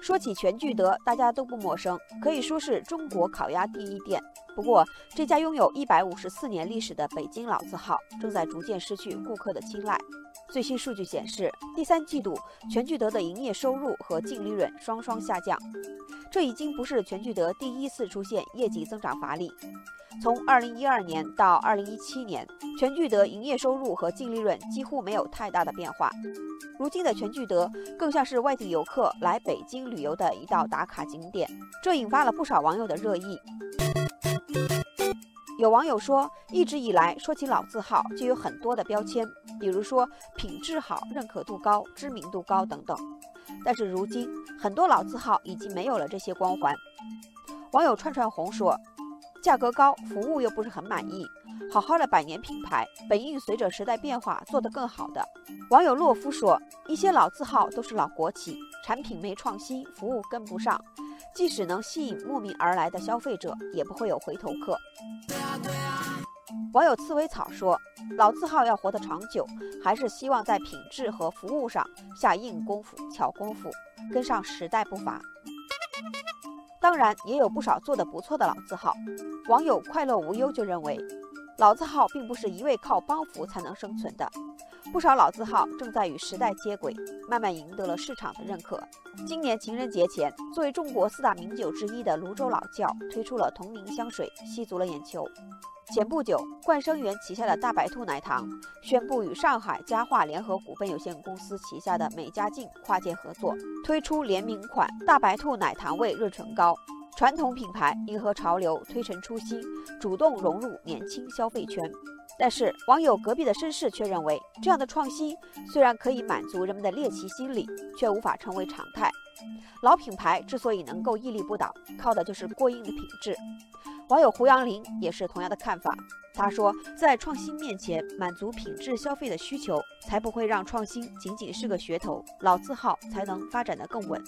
说起全聚德，大家都不陌生，可以说是中国烤鸭第一店。不过，这家拥有一百五十四年历史的北京老字号，正在逐渐失去顾客的青睐。最新数据显示，第三季度全聚德的营业收入和净利润双双下降。这已经不是全聚德第一次出现业绩增长乏力。从二零一二年到二零一七年，全聚德营业收入和净利润几乎没有太大的变化。如今的全聚德更像是外地游客来北京旅游的一道打卡景点，这引发了不少网友的热议。有网友说，一直以来说起老字号就有很多的标签，比如说品质好、认可度高、知名度高等等。但是如今，很多老字号已经没有了这些光环。网友串串红说。价格高，服务又不是很满意，好好的百年品牌本应随着时代变化做得更好的。网友洛夫说，一些老字号都是老国企，产品没创新，服务跟不上，即使能吸引慕名而来的消费者，也不会有回头客。网友刺猬草说，老字号要活得长久，还是希望在品质和服务上下硬功夫、巧功夫，跟上时代步伐。当然，也有不少做得不错的老字号。网友快乐无忧就认为，老字号并不是一味靠帮扶才能生存的。不少老字号正在与时代接轨，慢慢赢得了市场的认可。今年情人节前，作为中国四大名酒之一的泸州老窖推出了同名香水，吸足了眼球。前不久，冠生园旗下的大白兔奶糖宣布与上海佳化联合股份有限公司旗下的美加净跨界合作，推出联名款大白兔奶糖味润唇膏。传统品牌迎合潮流，推陈出新，主动融入年轻消费圈。但是，网友隔壁的绅士却认为，这样的创新虽然可以满足人们的猎奇心理，却无法成为常态。老品牌之所以能够屹立不倒，靠的就是过硬的品质。网友胡杨林也是同样的看法。他说，在创新面前，满足品质消费的需求，才不会让创新仅仅是个噱头，老字号才能发展得更稳。